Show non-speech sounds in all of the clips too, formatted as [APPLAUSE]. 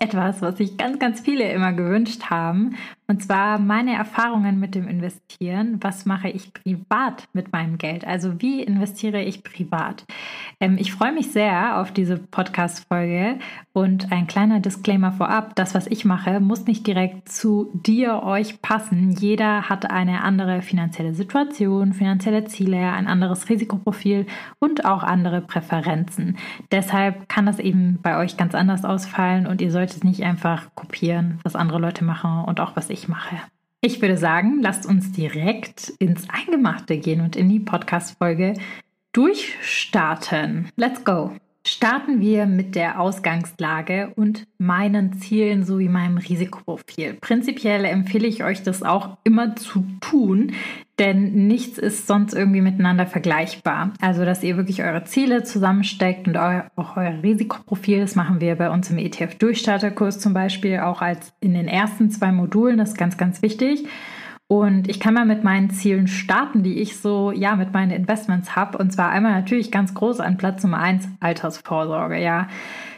etwas, was sich ganz, ganz viele immer gewünscht haben. Und zwar meine Erfahrungen mit dem Investieren. Was mache ich privat mit meinem Geld? Also wie investiere ich privat? Ähm, ich freue mich sehr auf diese Podcast-Folge und ein kleiner Disclaimer vorab. Das, was ich mache, muss nicht direkt zu dir, euch passen. Jeder hat eine andere finanzielle Situation, finanzielle Ziele, ein anderes Risikoprofil und auch andere Präferenzen. Deshalb kann das eben bei euch ganz anders ausfallen und ihr solltet solltet nicht einfach kopieren, was andere Leute machen und auch was ich mache. Ich würde sagen, lasst uns direkt ins Eingemachte gehen und in die Podcast-Folge durchstarten. Let's go! Starten wir mit der Ausgangslage und meinen Zielen sowie meinem Risikoprofil. Prinzipiell empfehle ich euch das auch immer zu tun, denn nichts ist sonst irgendwie miteinander vergleichbar. Also, dass ihr wirklich eure Ziele zusammensteckt und auch euer Risikoprofil, das machen wir bei uns im ETF-Durchstarterkurs zum Beispiel auch als in den ersten zwei Modulen, das ist ganz, ganz wichtig. Und ich kann mal mit meinen Zielen starten, die ich so, ja, mit meinen Investments habe. Und zwar einmal natürlich ganz groß an Platz Nummer eins, Altersvorsorge, ja.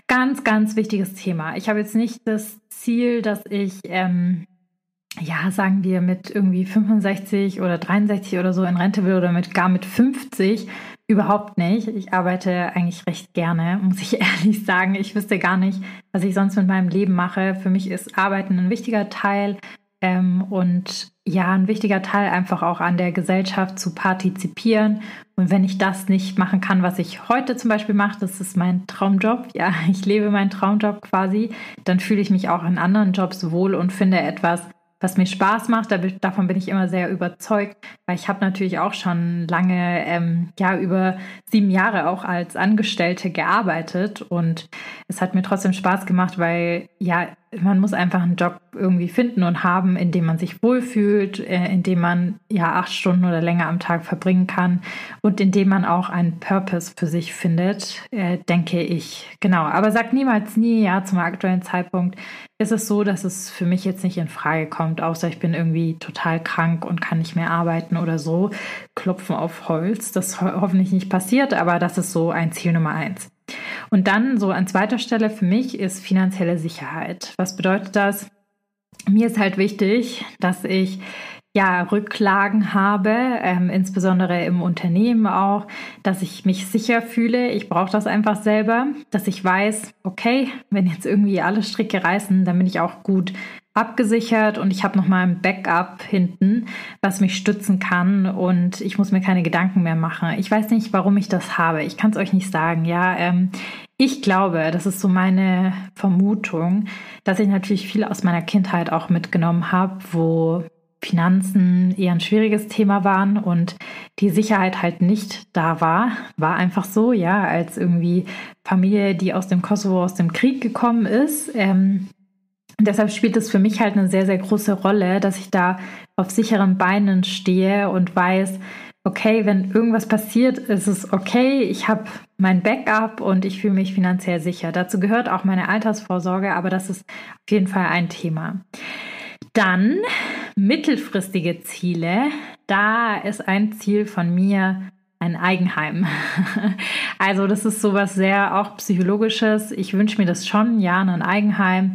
Ganz, ganz wichtiges Thema. Ich habe jetzt nicht das Ziel, dass ich, ähm, ja, sagen wir mit irgendwie 65 oder 63 oder so in Rente will oder mit gar mit 50. Überhaupt nicht. Ich arbeite eigentlich recht gerne, muss ich [LAUGHS] ehrlich sagen. Ich wüsste gar nicht, was ich sonst mit meinem Leben mache. Für mich ist Arbeiten ein wichtiger Teil ähm, und ja, ein wichtiger Teil einfach auch an der Gesellschaft zu partizipieren. Und wenn ich das nicht machen kann, was ich heute zum Beispiel mache, das ist mein Traumjob, ja, [LAUGHS] ich lebe meinen Traumjob quasi, dann fühle ich mich auch in anderen Jobs wohl und finde etwas, was mir Spaß macht. Davon bin ich immer sehr überzeugt, weil ich habe natürlich auch schon lange, ähm, ja, über sieben Jahre auch als Angestellte gearbeitet und es hat mir trotzdem Spaß gemacht, weil ja, man muss einfach einen Job irgendwie finden und haben, in dem man sich wohlfühlt, äh, in dem man ja acht Stunden oder länger am Tag verbringen kann und in dem man auch einen Purpose für sich findet, äh, denke ich. Genau. Aber sag niemals nie, ja, zum aktuellen Zeitpunkt ist es so, dass es für mich jetzt nicht in Frage kommt, außer ich bin irgendwie total krank und kann nicht mehr arbeiten oder so. Klopfen auf Holz. Das ho hoffentlich nicht passiert, aber das ist so ein Ziel Nummer eins. Und dann so an zweiter Stelle für mich ist finanzielle Sicherheit. Was bedeutet das? Mir ist halt wichtig, dass ich ja, Rücklagen habe, ähm, insbesondere im Unternehmen auch, dass ich mich sicher fühle. Ich brauche das einfach selber, dass ich weiß, okay, wenn jetzt irgendwie alle Stricke reißen, dann bin ich auch gut abgesichert und ich habe noch mal ein Backup hinten, was mich stützen kann und ich muss mir keine Gedanken mehr machen. Ich weiß nicht, warum ich das habe. Ich kann es euch nicht sagen. Ja, ähm, ich glaube, das ist so meine Vermutung, dass ich natürlich viel aus meiner Kindheit auch mitgenommen habe, wo Finanzen eher ein schwieriges Thema waren und die Sicherheit halt nicht da war. War einfach so, ja, als irgendwie Familie, die aus dem Kosovo, aus dem Krieg gekommen ist. Ähm, und deshalb spielt es für mich halt eine sehr, sehr große Rolle, dass ich da auf sicheren Beinen stehe und weiß, okay, wenn irgendwas passiert, ist es okay, ich habe mein Backup und ich fühle mich finanziell sicher. Dazu gehört auch meine Altersvorsorge, aber das ist auf jeden Fall ein Thema. Dann mittelfristige Ziele. Da ist ein Ziel von mir ein Eigenheim. [LAUGHS] Also das ist sowas sehr auch psychologisches. Ich wünsche mir das schon, ja, ein Eigenheim.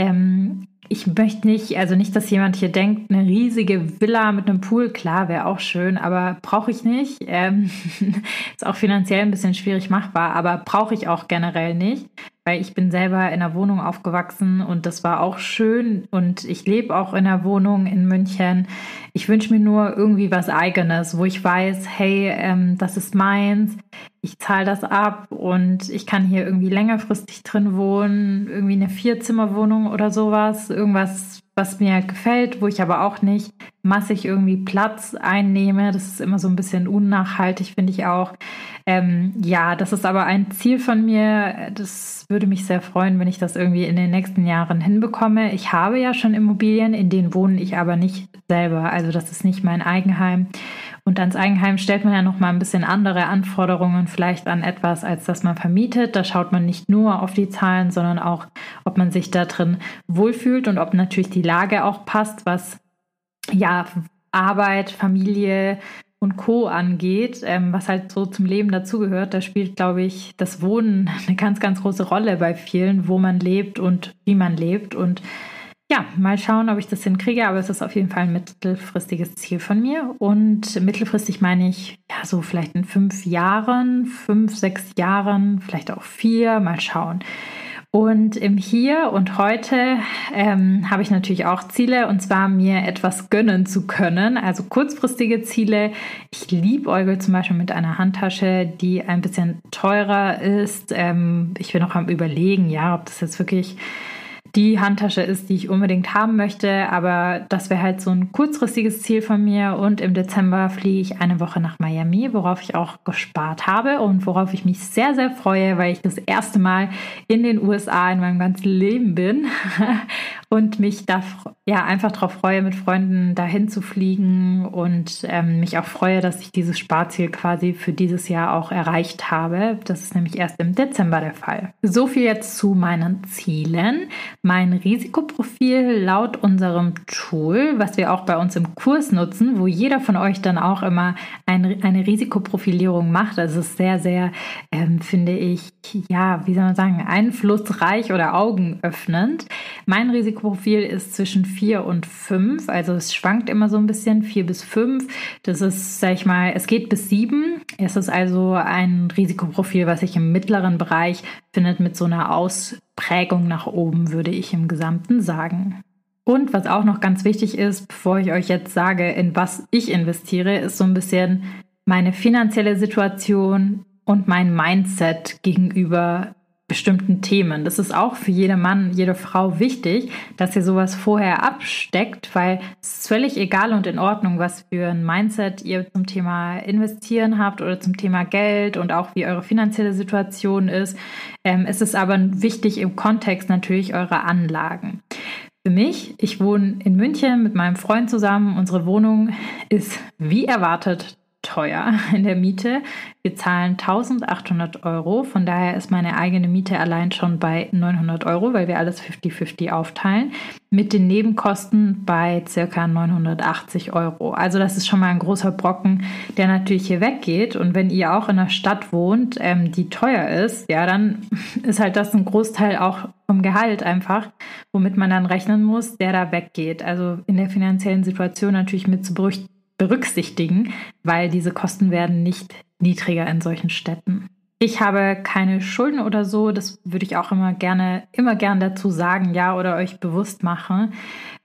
Ähm, ich möchte nicht, also nicht, dass jemand hier denkt, eine riesige Villa mit einem Pool, klar, wäre auch schön, aber brauche ich nicht. Ähm, [LAUGHS] ist auch finanziell ein bisschen schwierig machbar, aber brauche ich auch generell nicht weil ich bin selber in einer Wohnung aufgewachsen und das war auch schön und ich lebe auch in einer Wohnung in München. Ich wünsche mir nur irgendwie was eigenes, wo ich weiß, hey, ähm, das ist meins, ich zahle das ab und ich kann hier irgendwie längerfristig drin wohnen, irgendwie eine Vierzimmerwohnung oder sowas, irgendwas, was mir gefällt, wo ich aber auch nicht massig irgendwie Platz einnehme. Das ist immer so ein bisschen unnachhaltig, finde ich auch. Ähm, ja, das ist aber ein Ziel von mir. Das würde mich sehr freuen, wenn ich das irgendwie in den nächsten Jahren hinbekomme. Ich habe ja schon Immobilien, in denen wohne ich aber nicht selber. Also das ist nicht mein Eigenheim. Und ans Eigenheim stellt man ja noch mal ein bisschen andere Anforderungen vielleicht an etwas, als das man vermietet. Da schaut man nicht nur auf die Zahlen, sondern auch, ob man sich da drin wohlfühlt und ob natürlich die Lage auch passt, was ja Arbeit, Familie und Co. angeht, ähm, was halt so zum Leben dazugehört. Da spielt, glaube ich, das Wohnen [LAUGHS] eine ganz, ganz große Rolle bei vielen, wo man lebt und wie man lebt. Und ja, mal schauen, ob ich das hinkriege, aber es ist auf jeden Fall ein mittelfristiges Ziel von mir. Und mittelfristig meine ich, ja, so vielleicht in fünf Jahren, fünf, sechs Jahren, vielleicht auch vier, mal schauen. Und im Hier und Heute ähm, habe ich natürlich auch Ziele und zwar mir etwas gönnen zu können. Also kurzfristige Ziele. Ich liebe Eugel zum Beispiel mit einer Handtasche, die ein bisschen teurer ist. Ähm, ich bin noch am Überlegen, ja, ob das jetzt wirklich die Handtasche ist, die ich unbedingt haben möchte. Aber das wäre halt so ein kurzfristiges Ziel von mir. Und im Dezember fliege ich eine Woche nach Miami, worauf ich auch gespart habe und worauf ich mich sehr, sehr freue, weil ich das erste Mal in den USA in meinem ganzen Leben bin [LAUGHS] und mich da ja einfach darauf freue, mit Freunden dahin zu fliegen und ähm, mich auch freue, dass ich dieses Sparziel quasi für dieses Jahr auch erreicht habe. Das ist nämlich erst im Dezember der Fall. So viel jetzt zu meinen Zielen. Mein Risikoprofil laut unserem Tool, was wir auch bei uns im Kurs nutzen, wo jeder von euch dann auch immer ein, eine Risikoprofilierung macht. Das ist sehr, sehr, ähm, finde ich, ja, wie soll man sagen, einflussreich oder augenöffnend. Mein Risikoprofil Risikoprofil ist zwischen 4 und 5. Also es schwankt immer so ein bisschen, 4 bis 5. Das ist, sag ich mal, es geht bis 7. Es ist also ein Risikoprofil, was sich im mittleren Bereich findet mit so einer Ausprägung nach oben, würde ich im Gesamten sagen. Und was auch noch ganz wichtig ist, bevor ich euch jetzt sage, in was ich investiere, ist so ein bisschen meine finanzielle Situation und mein Mindset gegenüber bestimmten Themen. Das ist auch für jeden Mann, jede Frau wichtig, dass ihr sowas vorher absteckt, weil es ist völlig egal und in Ordnung, was für ein Mindset ihr zum Thema Investieren habt oder zum Thema Geld und auch wie eure finanzielle Situation ist. Ähm, es ist aber wichtig im Kontext natürlich eurer Anlagen. Für mich, ich wohne in München mit meinem Freund zusammen. Unsere Wohnung ist wie erwartet teuer [LAUGHS] in der Miete. Wir zahlen 1800 Euro. Von daher ist meine eigene Miete allein schon bei 900 Euro, weil wir alles 50-50 aufteilen. Mit den Nebenkosten bei circa 980 Euro. Also das ist schon mal ein großer Brocken, der natürlich hier weggeht. Und wenn ihr auch in einer Stadt wohnt, ähm, die teuer ist, ja, dann [LAUGHS] ist halt das ein Großteil auch vom Gehalt einfach, womit man dann rechnen muss, der da weggeht. Also in der finanziellen Situation natürlich mit zu berücksichtigen berücksichtigen, weil diese Kosten werden nicht niedriger in solchen Städten. Ich habe keine Schulden oder so, das würde ich auch immer gerne, immer gern dazu sagen, ja, oder euch bewusst machen.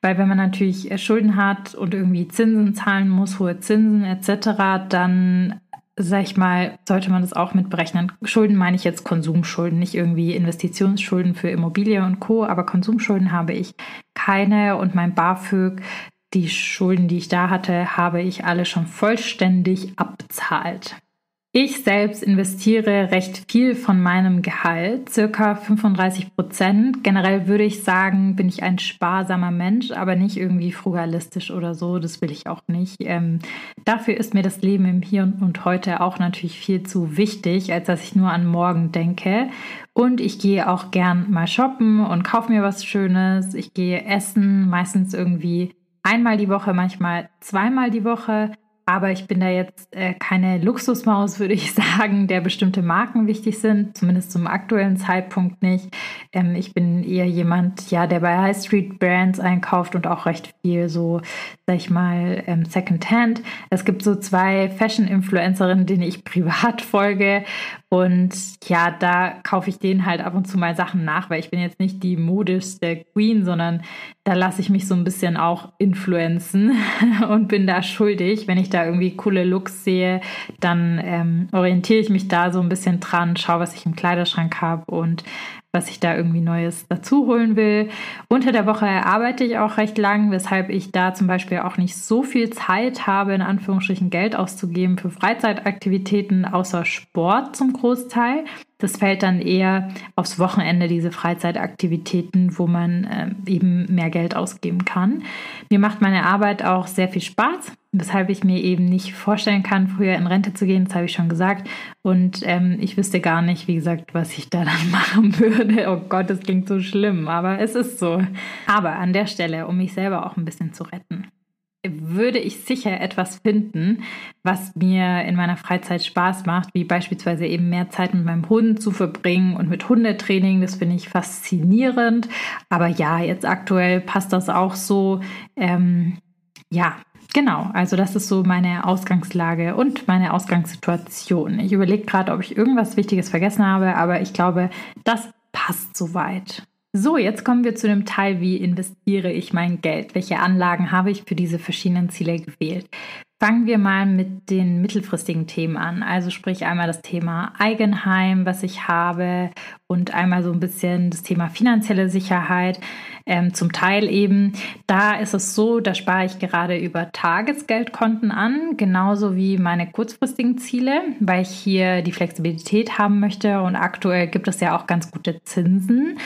Weil wenn man natürlich Schulden hat und irgendwie Zinsen zahlen muss, hohe Zinsen etc., dann sag ich mal, sollte man das auch mit berechnen. Schulden meine ich jetzt Konsumschulden, nicht irgendwie Investitionsschulden für Immobilie und Co., aber Konsumschulden habe ich keine und mein BAföG die Schulden, die ich da hatte, habe ich alle schon vollständig abbezahlt. Ich selbst investiere recht viel von meinem Gehalt, circa 35 Prozent. Generell würde ich sagen, bin ich ein sparsamer Mensch, aber nicht irgendwie frugalistisch oder so. Das will ich auch nicht. Ähm, dafür ist mir das Leben im Hier und Heute auch natürlich viel zu wichtig, als dass ich nur an morgen denke. Und ich gehe auch gern mal shoppen und kaufe mir was Schönes. Ich gehe essen, meistens irgendwie einmal die Woche, manchmal zweimal die Woche. Aber ich bin da jetzt äh, keine Luxusmaus, würde ich [LAUGHS] sagen, der bestimmte Marken wichtig sind, zumindest zum aktuellen Zeitpunkt nicht. Ähm, ich bin eher jemand, ja, der bei High Street Brands einkauft und auch recht viel so, sag ich mal, ähm, Secondhand. Es gibt so zwei Fashion-Influencerinnen, denen ich [LAUGHS] privat folge und ja, da kaufe ich denen halt ab und zu mal Sachen nach, weil ich bin jetzt nicht die modischste Queen, sondern da lasse ich mich so ein bisschen auch influenzen [LAUGHS] und bin da schuldig, wenn ich da irgendwie coole Looks sehe, dann ähm, orientiere ich mich da so ein bisschen dran, schaue, was ich im Kleiderschrank habe und was ich da irgendwie Neues dazu holen will. Unter der Woche arbeite ich auch recht lang, weshalb ich da zum Beispiel auch nicht so viel Zeit habe, in Anführungsstrichen Geld auszugeben für Freizeitaktivitäten, außer Sport zum Großteil. Das fällt dann eher aufs Wochenende, diese Freizeitaktivitäten, wo man äh, eben mehr Geld ausgeben kann. Mir macht meine Arbeit auch sehr viel Spaß, weshalb ich mir eben nicht vorstellen kann, früher in Rente zu gehen, das habe ich schon gesagt. Und ähm, ich wüsste gar nicht, wie gesagt, was ich da dann [LAUGHS] machen würde. Oh Gott, das klingt so schlimm, aber es ist so. Aber an der Stelle, um mich selber auch ein bisschen zu retten würde ich sicher etwas finden, was mir in meiner Freizeit Spaß macht, wie beispielsweise eben mehr Zeit mit meinem Hund zu verbringen und mit Hundetraining. Das finde ich faszinierend. Aber ja, jetzt aktuell passt das auch so. Ähm, ja, genau. Also das ist so meine Ausgangslage und meine Ausgangssituation. Ich überlege gerade, ob ich irgendwas Wichtiges vergessen habe, aber ich glaube, das passt soweit. So, jetzt kommen wir zu dem Teil, wie investiere ich mein Geld? Welche Anlagen habe ich für diese verschiedenen Ziele gewählt? Fangen wir mal mit den mittelfristigen Themen an. Also sprich einmal das Thema Eigenheim, was ich habe und einmal so ein bisschen das Thema finanzielle Sicherheit. Ähm, zum Teil eben, da ist es so, da spare ich gerade über Tagesgeldkonten an, genauso wie meine kurzfristigen Ziele, weil ich hier die Flexibilität haben möchte und aktuell gibt es ja auch ganz gute Zinsen.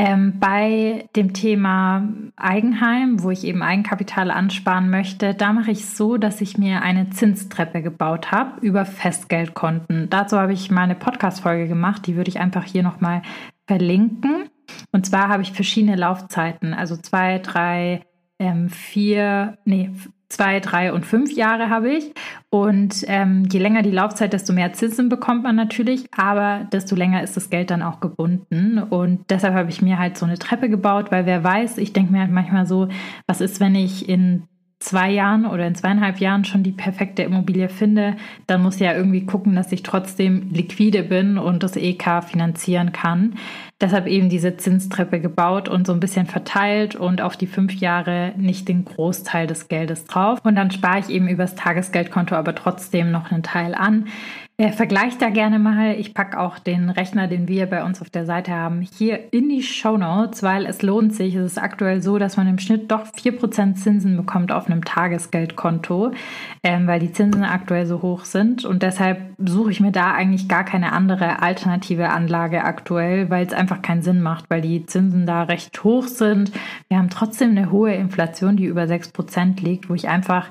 Ähm, bei dem Thema Eigenheim, wo ich eben Eigenkapital ansparen möchte, da mache ich so, dass ich mir eine Zinstreppe gebaut habe über Festgeldkonten. Dazu habe ich mal eine Podcast-Folge gemacht, die würde ich einfach hier nochmal verlinken. Und zwar habe ich verschiedene Laufzeiten, also zwei, drei, ähm, vier, nee, zwei, drei und fünf Jahre habe ich. Und ähm, je länger die Laufzeit, desto mehr Zinsen bekommt man natürlich, aber desto länger ist das Geld dann auch gebunden. Und deshalb habe ich mir halt so eine Treppe gebaut, weil wer weiß, ich denke mir halt manchmal so, was ist, wenn ich in zwei Jahren oder in zweieinhalb Jahren schon die perfekte Immobilie finde, dann muss ich ja irgendwie gucken, dass ich trotzdem liquide bin und das EK finanzieren kann. Deshalb eben diese Zinstreppe gebaut und so ein bisschen verteilt und auf die fünf Jahre nicht den Großteil des Geldes drauf. Und dann spare ich eben übers Tagesgeldkonto aber trotzdem noch einen Teil an. Äh, vergleicht da gerne mal. Ich packe auch den Rechner, den wir bei uns auf der Seite haben, hier in die Show Notes, weil es lohnt sich. Es ist aktuell so, dass man im Schnitt doch 4% Zinsen bekommt auf einem Tagesgeldkonto, ähm, weil die Zinsen aktuell so hoch sind. Und deshalb suche ich mir da eigentlich gar keine andere alternative Anlage aktuell, weil es einfach keinen Sinn macht, weil die Zinsen da recht hoch sind. Wir haben trotzdem eine hohe Inflation, die über 6% liegt, wo ich einfach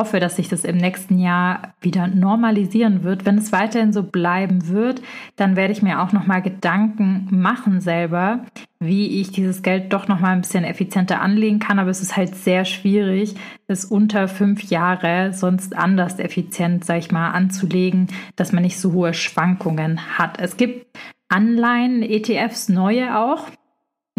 hoffe, dass sich das im nächsten Jahr wieder normalisieren wird. Wenn es weiterhin so bleiben wird, dann werde ich mir auch noch mal Gedanken machen selber, wie ich dieses Geld doch noch mal ein bisschen effizienter anlegen kann. Aber es ist halt sehr schwierig, es unter fünf Jahre sonst anders effizient, sag ich mal, anzulegen, dass man nicht so hohe Schwankungen hat. Es gibt Anleihen, ETFs, neue auch,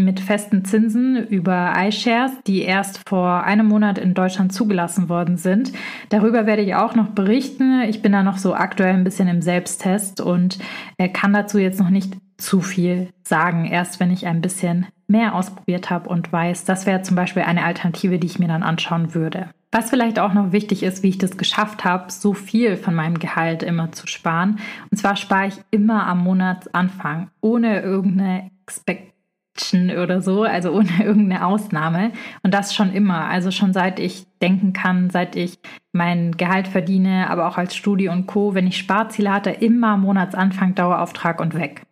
mit festen Zinsen über iShares, die erst vor einem Monat in Deutschland zugelassen worden sind. Darüber werde ich auch noch berichten. Ich bin da noch so aktuell ein bisschen im Selbsttest und äh, kann dazu jetzt noch nicht zu viel sagen, erst wenn ich ein bisschen mehr ausprobiert habe und weiß, das wäre zum Beispiel eine Alternative, die ich mir dann anschauen würde. Was vielleicht auch noch wichtig ist, wie ich das geschafft habe, so viel von meinem Gehalt immer zu sparen. Und zwar spare ich immer am Monatsanfang, ohne irgendeine Expect oder so, also ohne [LAUGHS] irgendeine Ausnahme. Und das schon immer, also schon seit ich denken kann, seit ich mein Gehalt verdiene, aber auch als Studi und Co., wenn ich Sparziele hatte, immer Monatsanfang, Dauerauftrag und weg.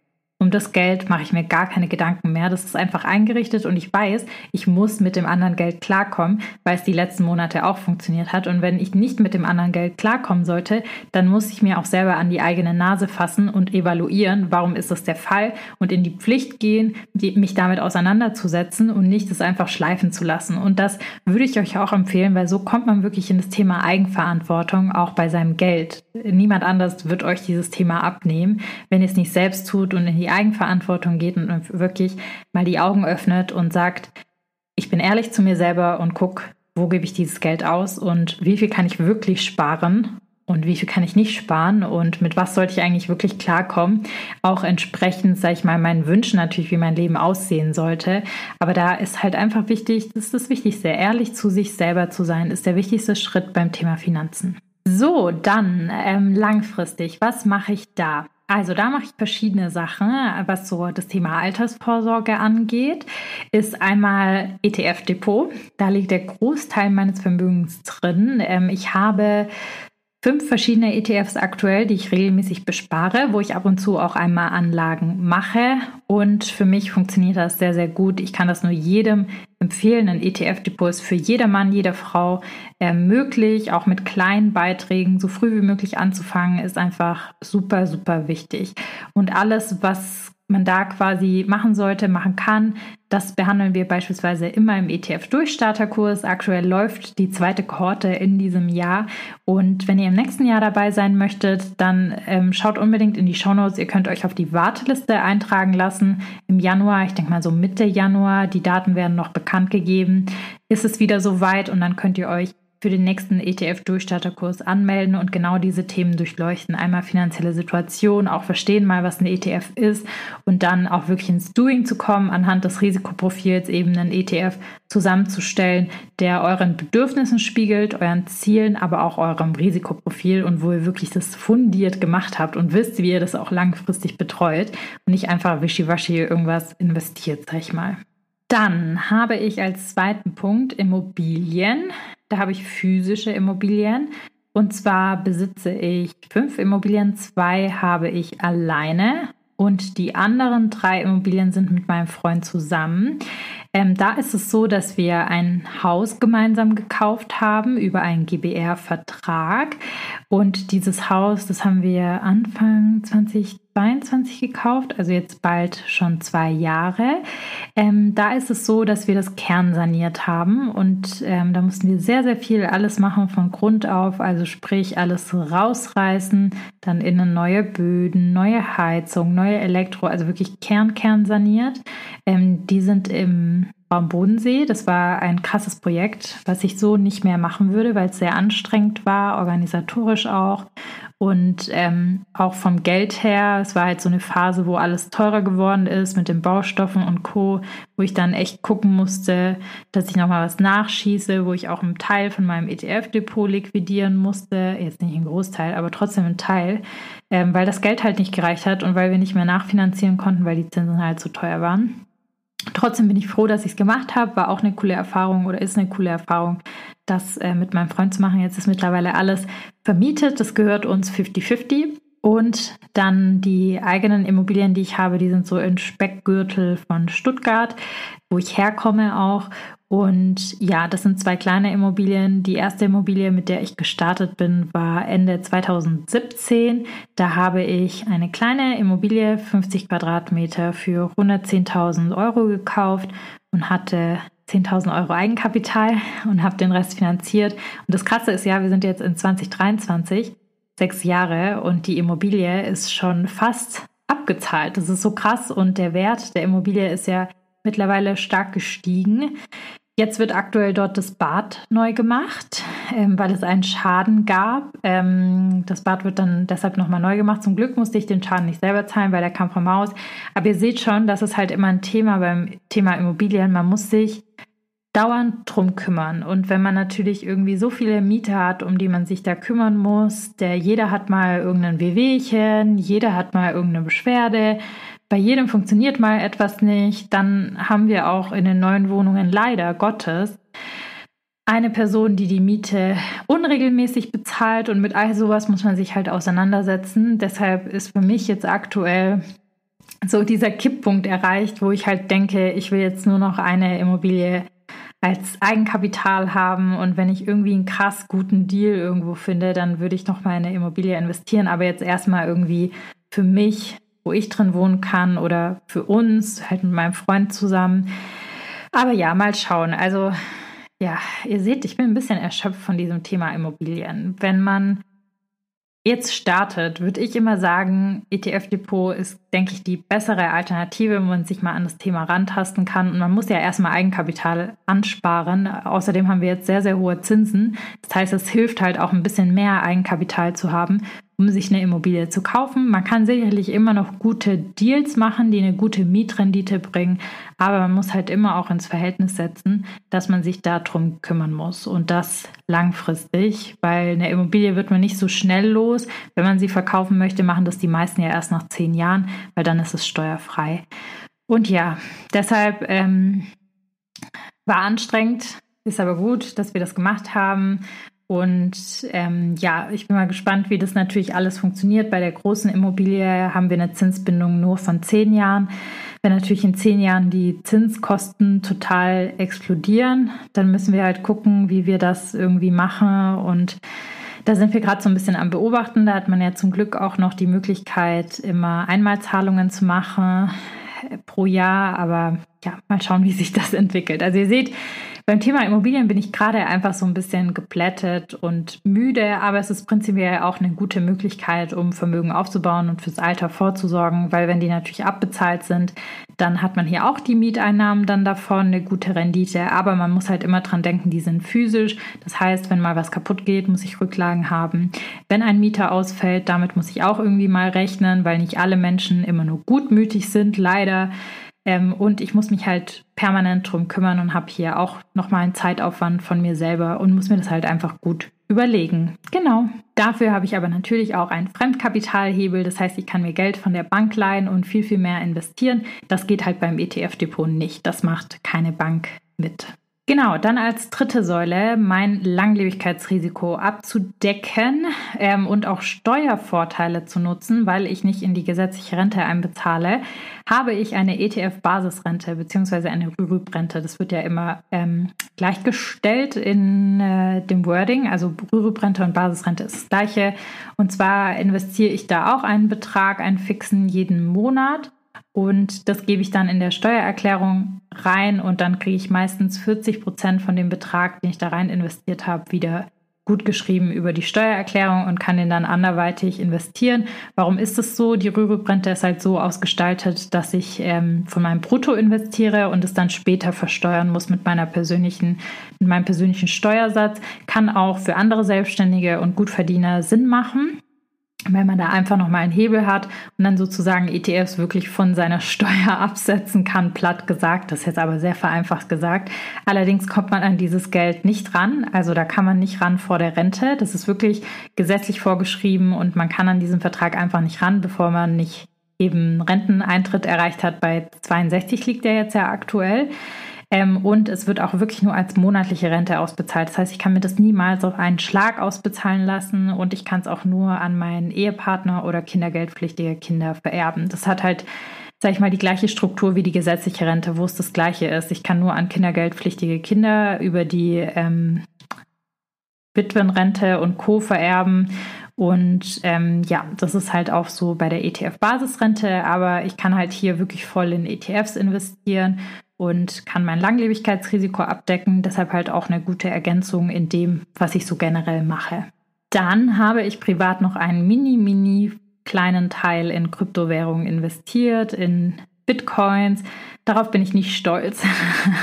Um das Geld mache ich mir gar keine Gedanken mehr. Das ist einfach eingerichtet und ich weiß, ich muss mit dem anderen Geld klarkommen, weil es die letzten Monate auch funktioniert hat. Und wenn ich nicht mit dem anderen Geld klarkommen sollte, dann muss ich mir auch selber an die eigene Nase fassen und evaluieren, warum ist das der Fall und in die Pflicht gehen, mich damit auseinanderzusetzen und nicht es einfach schleifen zu lassen. Und das würde ich euch auch empfehlen, weil so kommt man wirklich in das Thema Eigenverantwortung auch bei seinem Geld. Niemand anders wird euch dieses Thema abnehmen, wenn ihr es nicht selbst tut und in die Eigenverantwortung geht und wirklich mal die Augen öffnet und sagt, ich bin ehrlich zu mir selber und guck, wo gebe ich dieses Geld aus und wie viel kann ich wirklich sparen und wie viel kann ich nicht sparen und mit was sollte ich eigentlich wirklich klarkommen. Auch entsprechend, sage ich mal, meinen Wünschen natürlich, wie mein Leben aussehen sollte. Aber da ist halt einfach wichtig, das ist das Wichtigste, ehrlich zu sich selber zu sein, ist der wichtigste Schritt beim Thema Finanzen. So, dann ähm, langfristig, was mache ich da? Also da mache ich verschiedene Sachen, was so das Thema Altersvorsorge angeht. Ist einmal ETF-Depot. Da liegt der Großteil meines Vermögens drin. Ähm, ich habe fünf verschiedene ETFs aktuell, die ich regelmäßig bespare, wo ich ab und zu auch einmal Anlagen mache. Und für mich funktioniert das sehr, sehr gut. Ich kann das nur jedem empfehlen. Ein ETF-Depot ist für jedermann, jede Frau äh, möglich, auch mit kleinen Beiträgen so früh wie möglich anzufangen, ist einfach super, super wichtig. Und alles, was man da quasi machen sollte, machen kann. Das behandeln wir beispielsweise immer im ETF-Durchstarterkurs. Aktuell läuft die zweite Kohorte in diesem Jahr. Und wenn ihr im nächsten Jahr dabei sein möchtet, dann ähm, schaut unbedingt in die Shownotes. Ihr könnt euch auf die Warteliste eintragen lassen. Im Januar, ich denke mal so Mitte Januar, die Daten werden noch bekannt gegeben, ist es wieder soweit und dann könnt ihr euch für den nächsten ETF-Durchstarterkurs anmelden und genau diese Themen durchleuchten. Einmal finanzielle Situation, auch verstehen mal, was ein ETF ist und dann auch wirklich ins Doing zu kommen, anhand des Risikoprofils eben einen ETF zusammenzustellen, der euren Bedürfnissen spiegelt, euren Zielen, aber auch eurem Risikoprofil und wo ihr wirklich das fundiert gemacht habt und wisst, wie ihr das auch langfristig betreut und nicht einfach wischiwaschi irgendwas investiert, sag ich mal. Dann habe ich als zweiten Punkt Immobilien. Da habe ich physische Immobilien. Und zwar besitze ich fünf Immobilien, zwei habe ich alleine und die anderen drei Immobilien sind mit meinem Freund zusammen. Ähm, da ist es so, dass wir ein Haus gemeinsam gekauft haben über einen GBR-Vertrag. Und dieses Haus, das haben wir Anfang 2022 gekauft, also jetzt bald schon zwei Jahre. Ähm, da ist es so, dass wir das Kern saniert haben und ähm, da mussten wir sehr, sehr viel alles machen von Grund auf, also sprich alles rausreißen, dann innen neue Böden, neue Heizung, neue Elektro, also wirklich Kern, Kern saniert. Ähm, die sind im am Bodensee. Das war ein krasses Projekt, was ich so nicht mehr machen würde, weil es sehr anstrengend war, organisatorisch auch. Und ähm, auch vom Geld her, es war halt so eine Phase, wo alles teurer geworden ist mit den Baustoffen und Co., wo ich dann echt gucken musste, dass ich nochmal was nachschieße, wo ich auch einen Teil von meinem ETF-Depot liquidieren musste. Jetzt nicht einen Großteil, aber trotzdem einen Teil, ähm, weil das Geld halt nicht gereicht hat und weil wir nicht mehr nachfinanzieren konnten, weil die Zinsen halt zu teuer waren. Trotzdem bin ich froh, dass ich es gemacht habe. War auch eine coole Erfahrung oder ist eine coole Erfahrung, das äh, mit meinem Freund zu machen. Jetzt ist mittlerweile alles vermietet. Das gehört uns 50-50. Und dann die eigenen Immobilien, die ich habe, die sind so in Speckgürtel von Stuttgart, wo ich herkomme auch. Und ja, das sind zwei kleine Immobilien. Die erste Immobilie, mit der ich gestartet bin, war Ende 2017. Da habe ich eine kleine Immobilie, 50 Quadratmeter, für 110.000 Euro gekauft und hatte 10.000 Euro Eigenkapital und habe den Rest finanziert. Und das Krasse ist ja, wir sind jetzt in 2023, sechs Jahre, und die Immobilie ist schon fast abgezahlt. Das ist so krass und der Wert der Immobilie ist ja mittlerweile stark gestiegen. Jetzt wird aktuell dort das Bad neu gemacht, ähm, weil es einen Schaden gab. Ähm, das Bad wird dann deshalb nochmal neu gemacht. Zum Glück musste ich den Schaden nicht selber zahlen, weil der kam vom Haus. Aber ihr seht schon, das ist halt immer ein Thema beim Thema Immobilien. Man muss sich dauernd drum kümmern. Und wenn man natürlich irgendwie so viele Mieter hat, um die man sich da kümmern muss, der jeder hat mal irgendein Wehwehchen, jeder hat mal irgendeine Beschwerde, bei jedem funktioniert mal etwas nicht, dann haben wir auch in den neuen Wohnungen leider Gottes eine Person, die die Miete unregelmäßig bezahlt und mit all sowas muss man sich halt auseinandersetzen. Deshalb ist für mich jetzt aktuell so dieser Kipppunkt erreicht, wo ich halt denke, ich will jetzt nur noch eine Immobilie als Eigenkapital haben und wenn ich irgendwie einen krass guten Deal irgendwo finde, dann würde ich noch mal in eine Immobilie investieren, aber jetzt erstmal irgendwie für mich wo ich drin wohnen kann oder für uns, halt mit meinem Freund zusammen. Aber ja, mal schauen. Also ja, ihr seht, ich bin ein bisschen erschöpft von diesem Thema Immobilien. Wenn man jetzt startet, würde ich immer sagen, ETF-Depot ist, denke ich, die bessere Alternative, wenn man sich mal an das Thema rantasten kann. Und man muss ja erstmal Eigenkapital ansparen. Außerdem haben wir jetzt sehr, sehr hohe Zinsen. Das heißt, es hilft halt auch ein bisschen mehr Eigenkapital zu haben um sich eine Immobilie zu kaufen. Man kann sicherlich immer noch gute Deals machen, die eine gute Mietrendite bringen, aber man muss halt immer auch ins Verhältnis setzen, dass man sich darum kümmern muss und das langfristig, weil eine Immobilie wird man nicht so schnell los. Wenn man sie verkaufen möchte, machen das die meisten ja erst nach zehn Jahren, weil dann ist es steuerfrei. Und ja, deshalb ähm, war anstrengend, ist aber gut, dass wir das gemacht haben. Und ähm, ja, ich bin mal gespannt, wie das natürlich alles funktioniert. Bei der großen Immobilie haben wir eine Zinsbindung nur von zehn Jahren. Wenn natürlich in zehn Jahren die Zinskosten total explodieren, dann müssen wir halt gucken, wie wir das irgendwie machen. Und da sind wir gerade so ein bisschen am Beobachten. Da hat man ja zum Glück auch noch die Möglichkeit, immer Einmalzahlungen zu machen pro Jahr. Aber ja, mal schauen, wie sich das entwickelt. Also ihr seht, beim Thema Immobilien bin ich gerade einfach so ein bisschen geplättet und müde, aber es ist prinzipiell auch eine gute Möglichkeit, um Vermögen aufzubauen und fürs Alter vorzusorgen, weil wenn die natürlich abbezahlt sind, dann hat man hier auch die Mieteinnahmen dann davon, eine gute Rendite, aber man muss halt immer dran denken, die sind physisch. Das heißt, wenn mal was kaputt geht, muss ich Rücklagen haben. Wenn ein Mieter ausfällt, damit muss ich auch irgendwie mal rechnen, weil nicht alle Menschen immer nur gutmütig sind, leider. Ähm, und ich muss mich halt permanent drum kümmern und habe hier auch nochmal einen Zeitaufwand von mir selber und muss mir das halt einfach gut überlegen. Genau. Dafür habe ich aber natürlich auch einen Fremdkapitalhebel. Das heißt, ich kann mir Geld von der Bank leihen und viel, viel mehr investieren. Das geht halt beim ETF-Depot nicht. Das macht keine Bank mit. Genau, dann als dritte Säule mein Langlebigkeitsrisiko abzudecken ähm, und auch Steuervorteile zu nutzen, weil ich nicht in die gesetzliche Rente einbezahle, habe ich eine ETF-Basisrente bzw. eine Rürup-Rente. Das wird ja immer ähm, gleichgestellt in äh, dem Wording. Also Rürup-Rente und Basisrente ist das gleiche. Und zwar investiere ich da auch einen Betrag, einen fixen jeden Monat und das gebe ich dann in der Steuererklärung rein und dann kriege ich meistens 40 Prozent von dem Betrag, den ich da rein investiert habe, wieder gut geschrieben über die Steuererklärung und kann den dann anderweitig investieren. Warum ist es so? Die Rürup-Rente ist halt so ausgestaltet, dass ich ähm, von meinem Brutto investiere und es dann später versteuern muss mit meiner persönlichen, mit meinem persönlichen Steuersatz. Kann auch für andere Selbstständige und Gutverdiener Sinn machen wenn man da einfach nochmal einen Hebel hat und dann sozusagen ETFs wirklich von seiner [LAUGHS] Steuer absetzen kann, platt gesagt, das ist jetzt aber sehr vereinfacht gesagt. Allerdings kommt man an dieses Geld nicht ran, also da kann man nicht ran vor der Rente. Das ist wirklich gesetzlich vorgeschrieben und man kann an diesen Vertrag einfach nicht ran, bevor man nicht eben Renteneintritt erreicht hat. Bei 62 liegt der jetzt ja aktuell. Ähm, und es wird auch wirklich nur als monatliche Rente ausbezahlt. Das heißt, ich kann mir das niemals auf einen Schlag ausbezahlen lassen und ich kann es auch nur an meinen Ehepartner oder kindergeldpflichtige Kinder vererben. Das hat halt sage ich mal, die gleiche Struktur wie die gesetzliche Rente, wo es das gleiche ist. Ich kann nur an kindergeldpflichtige Kinder über die ähm, Witwenrente und Co. vererben. Und ähm, ja, das ist halt auch so bei der ETF-Basisrente, aber ich kann halt hier wirklich voll in ETFs investieren und kann mein Langlebigkeitsrisiko abdecken. Deshalb halt auch eine gute Ergänzung in dem, was ich so generell mache. Dann habe ich privat noch einen mini, mini kleinen Teil in Kryptowährungen investiert, in Bitcoins. Darauf bin ich nicht stolz.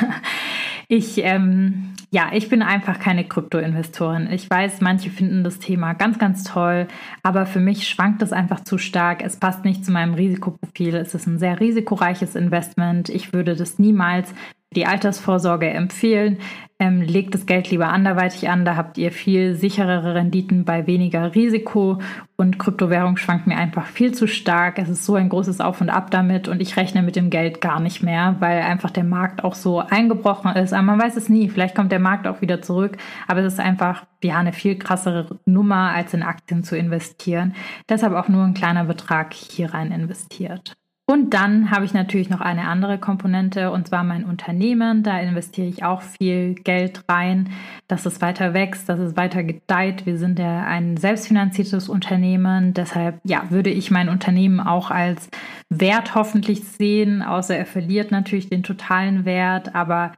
[LAUGHS] ich ähm, ja, ich bin einfach keine Krypto-Investorin. Ich weiß, manche finden das Thema ganz, ganz toll, aber für mich schwankt es einfach zu stark. Es passt nicht zu meinem Risikoprofil. Es ist ein sehr risikoreiches Investment. Ich würde das niemals die Altersvorsorge empfehlen. Ähm, legt das Geld lieber anderweitig an, da habt ihr viel sicherere Renditen bei weniger Risiko und Kryptowährung schwankt mir einfach viel zu stark. Es ist so ein großes Auf und Ab damit und ich rechne mit dem Geld gar nicht mehr, weil einfach der Markt auch so eingebrochen ist. Aber man weiß es nie, vielleicht kommt der Markt auch wieder zurück, aber es ist einfach ja eine viel krassere Nummer als in Aktien zu investieren. Deshalb auch nur ein kleiner Betrag hier rein investiert. Und dann habe ich natürlich noch eine andere Komponente und zwar mein Unternehmen. Da investiere ich auch viel Geld rein, dass es weiter wächst, dass es weiter gedeiht. Wir sind ja ein selbstfinanziertes Unternehmen. Deshalb ja, würde ich mein Unternehmen auch als Wert hoffentlich sehen, außer er verliert natürlich den totalen Wert, aber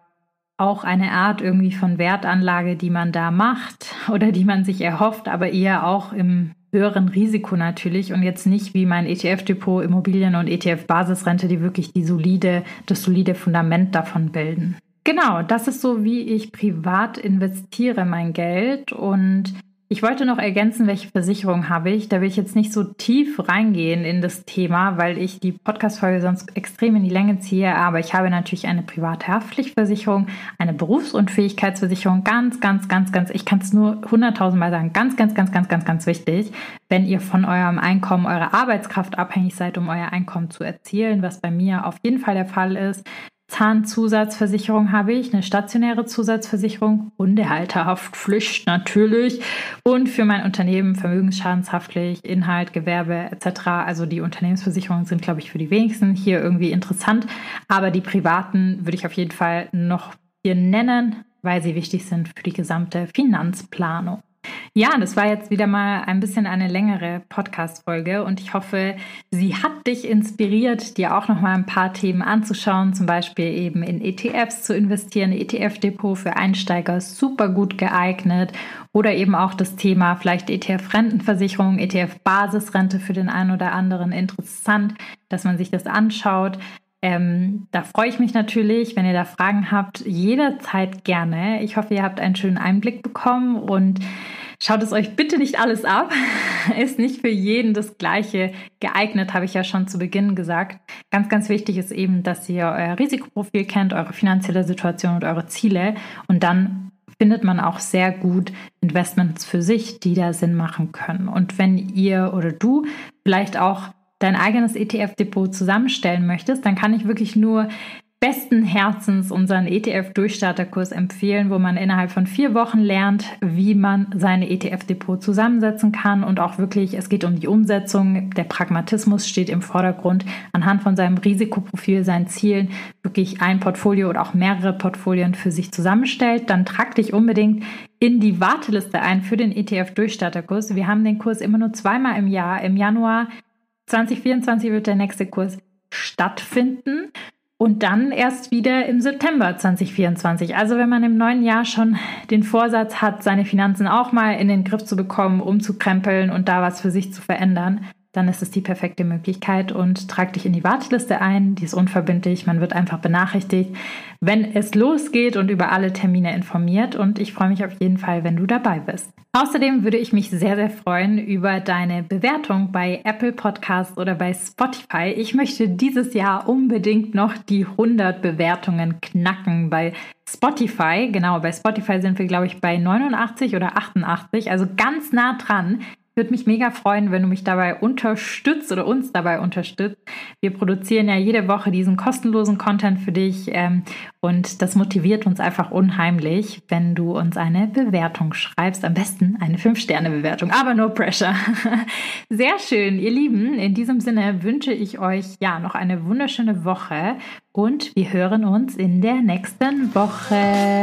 auch eine Art irgendwie von Wertanlage, die man da macht oder die man sich erhofft, aber eher auch im höheren Risiko natürlich und jetzt nicht wie mein ETF-Depot Immobilien und ETF-Basisrente, die wirklich die solide, das solide Fundament davon bilden. Genau, das ist so, wie ich privat investiere mein Geld und Ich wollte noch ergänzen, welche Versicherung habe ich. Da will ich jetzt nicht so tief reingehen in das Thema, weil ich die Podcast-Folge sonst extrem in die Länge ziehe. Aber ich habe natürlich eine private Haftpflichtversicherung, eine Berufsunfähigkeitsversicherung. Ganz, ganz, ganz, ganz, ich kann es nur hunderttausendmal sagen. Ganz, ganz, ganz, ganz, ganz, ganz wichtig, wenn ihr von eurem Einkommen, eurer Arbeitskraft abhängig seid, um euer Einkommen zu erzielen, was bei mir auf jeden Fall der Fall ist. Zahnzusatzversicherung habe ich, eine stationäre Zusatzversicherung, Hundehalterhaftpflicht natürlich und für mein Unternehmen Vermögensschadenshaftpflicht, Inhalt, Gewerbe etc. Also die Unternehmensversicherungen sind, glaube ich, für die wenigsten hier irgendwie interessant, aber die privaten würde ich auf jeden Fall noch hier nennen, weil sie wichtig sind für die gesamte Finanzplanung. Ja, das war jetzt wieder mal ein bisschen eine längere Podcast-Folge und ich hoffe, sie hat dich inspiriert, dir auch noch mal ein paar Themen anzuschauen, zum Beispiel eben in ETFs zu investieren. ETF-Depot für Einsteiger super gut geeignet oder eben auch das Thema vielleicht ETF-Rentenversicherung, ETF-Basisrente für den einen oder anderen interessant, dass man sich das anschaut. Ähm, da freue ich mich natürlich, wenn ihr da Fragen habt, jederzeit gerne. Ich hoffe, ihr habt einen schönen Einblick bekommen und schaut es euch bitte nicht alles ab. [LAUGHS] ist nicht für jeden das Gleiche geeignet, habe ich ja schon zu Beginn gesagt. Ganz, ganz wichtig ist eben, dass ihr euer Risikoprofil kennt, eure finanzielle Situation und eure Ziele und dann findet man auch sehr gut Investments für sich, die da Sinn machen können. Und wenn ihr oder du vielleicht auch dein eigenes ETF-Depot zusammenstellen möchtest, dann kann ich wirklich nur besten Herzens unseren ETF-Durchstarterkurs empfehlen, wo man innerhalb von vier Wochen lernt, wie man seine ETF-Depot zusammensetzen kann und auch wirklich, es geht um die Umsetzung, der Pragmatismus steht im Vordergrund, anhand von seinem Risikoprofil, seinen Zielen, wirklich ein Portfolio oder auch mehrere Portfolien für sich zusammenstellt, dann trag dich unbedingt in die Warteliste ein für den ETF-Durchstarterkurs. Wir haben den Kurs immer nur zweimal im Jahr. Im Januar 2024 wird der nächste Kurs stattfinden und dann erst wieder im September 2024. Also wenn man im neuen Jahr schon den Vorsatz hat, seine Finanzen auch mal in den Griff zu bekommen, umzukrempeln und da was für sich zu verändern, dann ist es die perfekte Möglichkeit und trag dich in die Warteliste ein. Die ist unverbindlich. Man wird einfach benachrichtigt, wenn es losgeht und über alle Termine informiert. Und ich freue mich auf jeden Fall, wenn du dabei bist. Außerdem würde ich mich sehr, sehr freuen über deine Bewertung bei Apple Podcasts oder bei Spotify. Ich möchte dieses Jahr unbedingt noch die 100 Bewertungen knacken bei Spotify. Genau, bei Spotify sind wir, glaube ich, bei 89 oder 88, also ganz nah dran. Würde mich mega freuen, wenn du mich dabei unterstützt oder uns dabei unterstützt. Wir produzieren ja jede Woche diesen kostenlosen Content für dich ähm, und das motiviert uns einfach unheimlich, wenn du uns eine Bewertung schreibst. Am besten eine 5-Sterne-Bewertung, aber no pressure. [LAUGHS] Sehr schön, ihr Lieben. In diesem Sinne wünsche ich euch ja noch eine wunderschöne Woche und wir hören uns in der nächsten Woche.